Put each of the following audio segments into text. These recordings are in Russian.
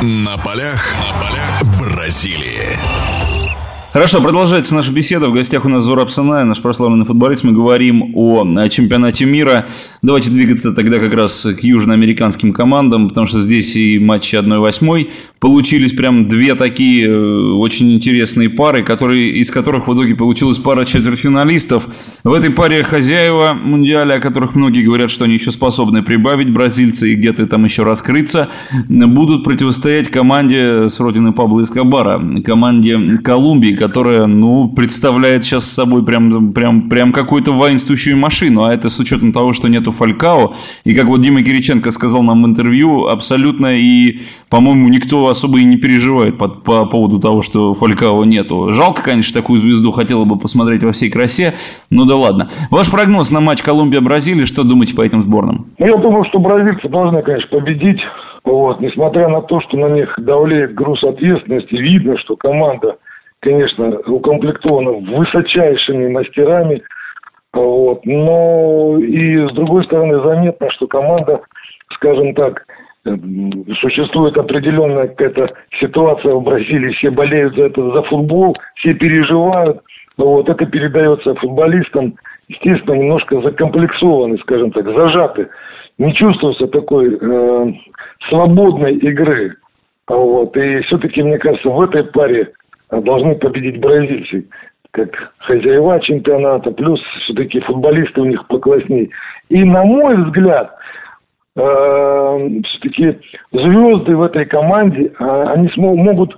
На полях, на полях Бразилии. Хорошо, продолжается наша беседа. В гостях у нас Зураб Санай, наш прославленный футболист. Мы говорим о чемпионате мира. Давайте двигаться тогда как раз к южноамериканским командам, потому что здесь и матчи 1-8 получились прям две такие э, очень интересные пары, которые, из которых в итоге получилась пара четвертьфиналистов. В этой паре хозяева Мундиаля, о которых многие говорят, что они еще способны прибавить, бразильцы и где-то там еще раскрыться, будут противостоять команде с родины Пабло Эскобара, команде Колумбии, которая, ну, представляет сейчас собой прям, прям, прям какую-то воинствующую машину, а это с учетом того, что нету Фалькао, и как вот Дима Кириченко сказал нам в интервью, абсолютно и, по-моему, никто особо и не переживает по, по поводу того, что Фалькао нету. Жалко, конечно, такую звезду хотела бы посмотреть во всей красе, ну да ладно. Ваш прогноз на матч Колумбия-Бразилия, что думаете по этим сборным? Я думаю, что бразильцы должны, конечно, победить. Вот, несмотря на то, что на них давлеет груз ответственности, видно, что команда конечно, укомплектована высочайшими мастерами. Вот. Но и с другой стороны заметно, что команда, скажем так, существует определенная какая-то ситуация в Бразилии, все болеют за это, за футбол, все переживают. Вот это передается футболистам, естественно, немножко закомплексованы, скажем так, зажаты. Не чувствуется такой э, свободной игры. Вот. И все-таки, мне кажется, в этой паре должны победить бразильцы как хозяева чемпионата, плюс все-таки футболисты у них поклассней. И на мой взгляд, э, все-таки звезды в этой команде, э, они смог, могут,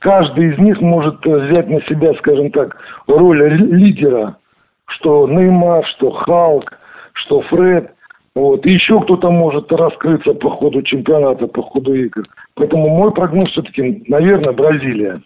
каждый из них может взять на себя, скажем так, роль лидера, что Неймар, что Халк, что Фред. Вот. И еще кто-то может раскрыться по ходу чемпионата, по ходу игр. Поэтому мой прогноз все-таки, наверное, Бразилия.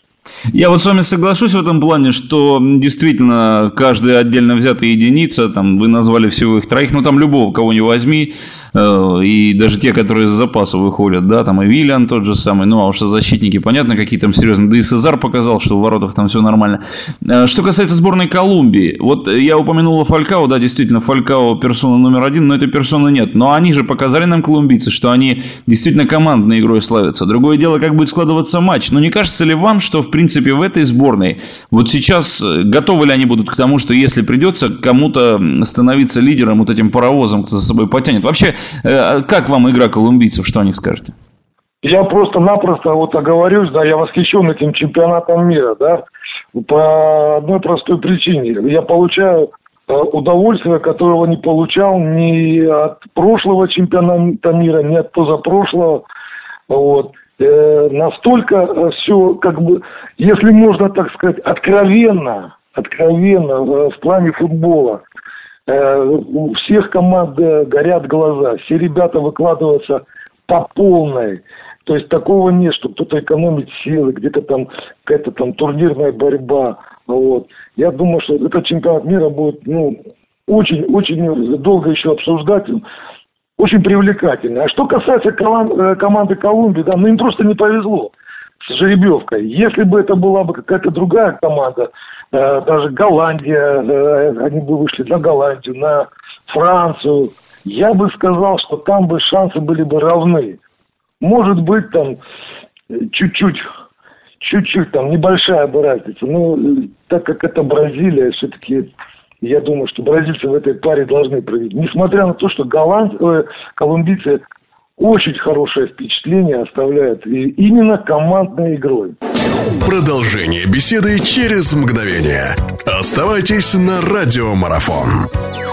Я вот с вами соглашусь в этом плане, что действительно каждая отдельно взятая единица, там вы назвали всего их троих, ну там любого, кого не возьми, э, и даже те, которые из запаса выходят, да, там и Виллиан тот же самый, ну а уж защитники, понятно, какие там серьезные, да и Сезар показал, что в воротах там все нормально. Э, что касается сборной Колумбии, вот я упомянул Фалькао, да, действительно, Фалькао персона номер один, но этой персоны нет, но они же показали нам колумбийцы, что они действительно командной игрой славятся. Другое дело, как будет складываться матч, но не кажется ли вам, что в принципе, в этой сборной, вот сейчас э, готовы ли они будут к тому, что если придется кому-то становиться лидером, вот этим паровозом, кто за собой потянет? Вообще, э, как вам игра колумбийцев, что о них скажете? Я просто-напросто вот оговорюсь, да, я восхищен этим чемпионатом мира, да, по одной простой причине. Я получаю э, удовольствие, которого не получал ни от прошлого чемпионата мира, ни от позапрошлого. Вот э, настолько э, все, как бы, если можно так сказать, откровенно, откровенно э, в плане футбола. Э, у всех команд э, горят глаза, все ребята выкладываются по полной. То есть такого нет, что кто-то экономит силы, где-то там какая-то там турнирная борьба. Вот. Я думаю, что этот чемпионат мира будет ну, очень-очень долго еще обсуждать очень привлекательный. А что касается э, команды Колумбии, да, ну им просто не повезло с жеребьевкой. Если бы это была бы какая-то другая команда, э, даже Голландия, э, они бы вышли на Голландию, на Францию, я бы сказал, что там бы шансы были бы равны. Может быть, там чуть-чуть, чуть-чуть, там небольшая бы разница. Но так как это Бразилия, все-таки я думаю, что бразильцы в этой паре должны провести. Несмотря на то, что голланд... э, колумбийцы очень хорошее впечатление оставляют и именно командной игрой. Продолжение беседы через мгновение. Оставайтесь на радиомарафон.